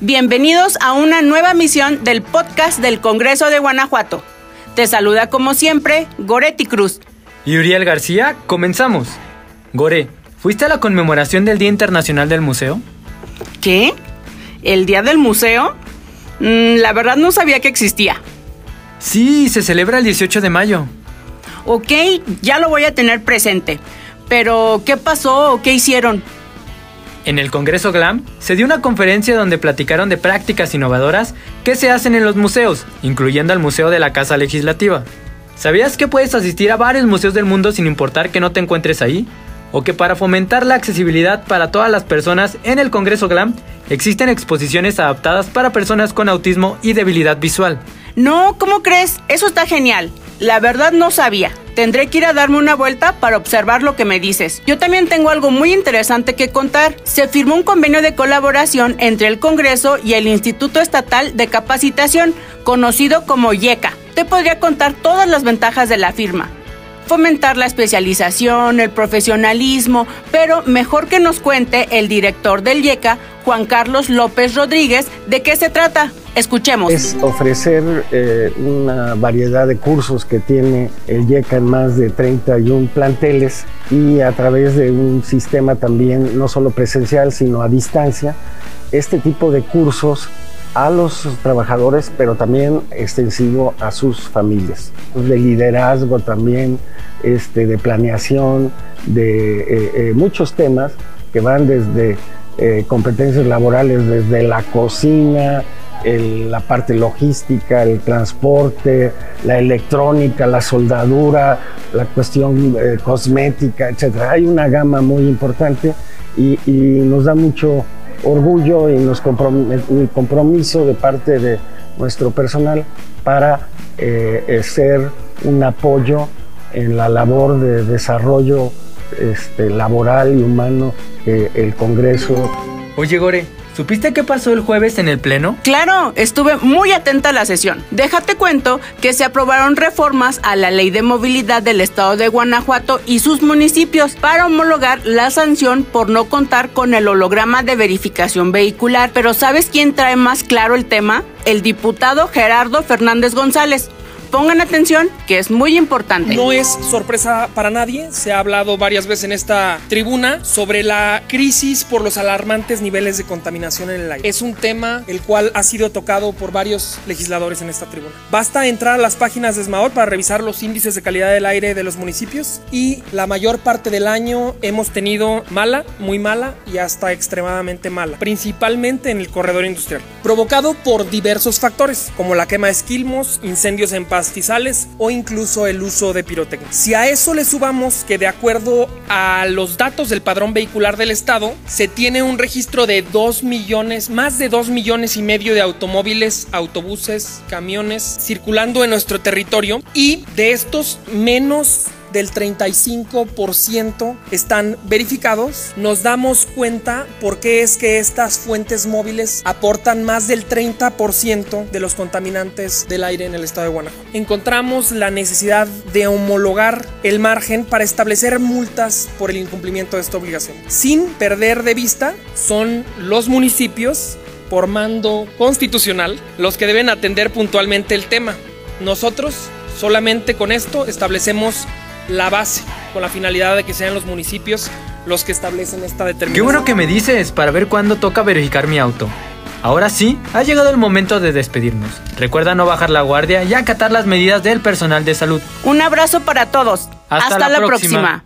Bienvenidos a una nueva misión del podcast del Congreso de Guanajuato. Te saluda como siempre Goretti Cruz. Y Uriel García, comenzamos. Gore, ¿fuiste a la conmemoración del Día Internacional del Museo? ¿Qué? ¿El Día del Museo? Mm, la verdad no sabía que existía. Sí, se celebra el 18 de mayo. Ok, ya lo voy a tener presente. Pero, ¿qué pasó o qué hicieron? En el Congreso GLAM se dio una conferencia donde platicaron de prácticas innovadoras que se hacen en los museos, incluyendo al Museo de la Casa Legislativa. ¿Sabías que puedes asistir a varios museos del mundo sin importar que no te encuentres ahí? ¿O que para fomentar la accesibilidad para todas las personas en el Congreso GLAM existen exposiciones adaptadas para personas con autismo y debilidad visual? No, ¿cómo crees? Eso está genial. La verdad no sabía. Tendré que ir a darme una vuelta para observar lo que me dices. Yo también tengo algo muy interesante que contar. Se firmó un convenio de colaboración entre el Congreso y el Instituto Estatal de Capacitación, conocido como IECA. Te podría contar todas las ventajas de la firma fomentar la especialización, el profesionalismo, pero mejor que nos cuente el director del IECA, Juan Carlos López Rodríguez, de qué se trata. Escuchemos. Es ofrecer eh, una variedad de cursos que tiene el IECA en más de 31 planteles y a través de un sistema también no solo presencial, sino a distancia. Este tipo de cursos a los trabajadores, pero también extensivo a sus familias. De liderazgo también, este, de planeación, de eh, eh, muchos temas que van desde eh, competencias laborales, desde la cocina, la parte logística, el transporte, la electrónica, la soldadura, la cuestión cosmética, etc. Hay una gama muy importante y, y nos da mucho orgullo y nos mi compromiso de parte de nuestro personal para eh, eh, ser un apoyo en la labor de desarrollo este, laboral y humano que el Congreso. Oye, Gore, ¿Supiste qué pasó el jueves en el Pleno? Claro, estuve muy atenta a la sesión. Déjate cuento que se aprobaron reformas a la Ley de Movilidad del Estado de Guanajuato y sus municipios para homologar la sanción por no contar con el holograma de verificación vehicular. Pero ¿sabes quién trae más claro el tema? El diputado Gerardo Fernández González. Pongan atención, que es muy importante. No es sorpresa para nadie, se ha hablado varias veces en esta tribuna sobre la crisis por los alarmantes niveles de contaminación en el aire. Es un tema el cual ha sido tocado por varios legisladores en esta tribuna. Basta entrar a las páginas de SMAOR para revisar los índices de calidad del aire de los municipios y la mayor parte del año hemos tenido mala, muy mala y hasta extremadamente mala, principalmente en el corredor industrial, provocado por diversos factores como la quema de esquilmos, incendios en pastizales o incluso el uso de pirotecnia. Si a eso le subamos que de acuerdo a los datos del padrón vehicular del estado, se tiene un registro de 2 millones, más de 2 millones y medio de automóviles, autobuses, camiones circulando en nuestro territorio y de estos menos del 35% están verificados, nos damos cuenta por qué es que estas fuentes móviles aportan más del 30% de los contaminantes del aire en el estado de Guanajuato. Encontramos la necesidad de homologar el margen para establecer multas por el incumplimiento de esta obligación. Sin perder de vista, son los municipios por mando constitucional los que deben atender puntualmente el tema. Nosotros solamente con esto establecemos la base, con la finalidad de que sean los municipios los que establecen esta determinación. Qué bueno que me dices para ver cuándo toca verificar mi auto. Ahora sí, ha llegado el momento de despedirnos. Recuerda no bajar la guardia y acatar las medidas del personal de salud. Un abrazo para todos. Hasta, la, próxima.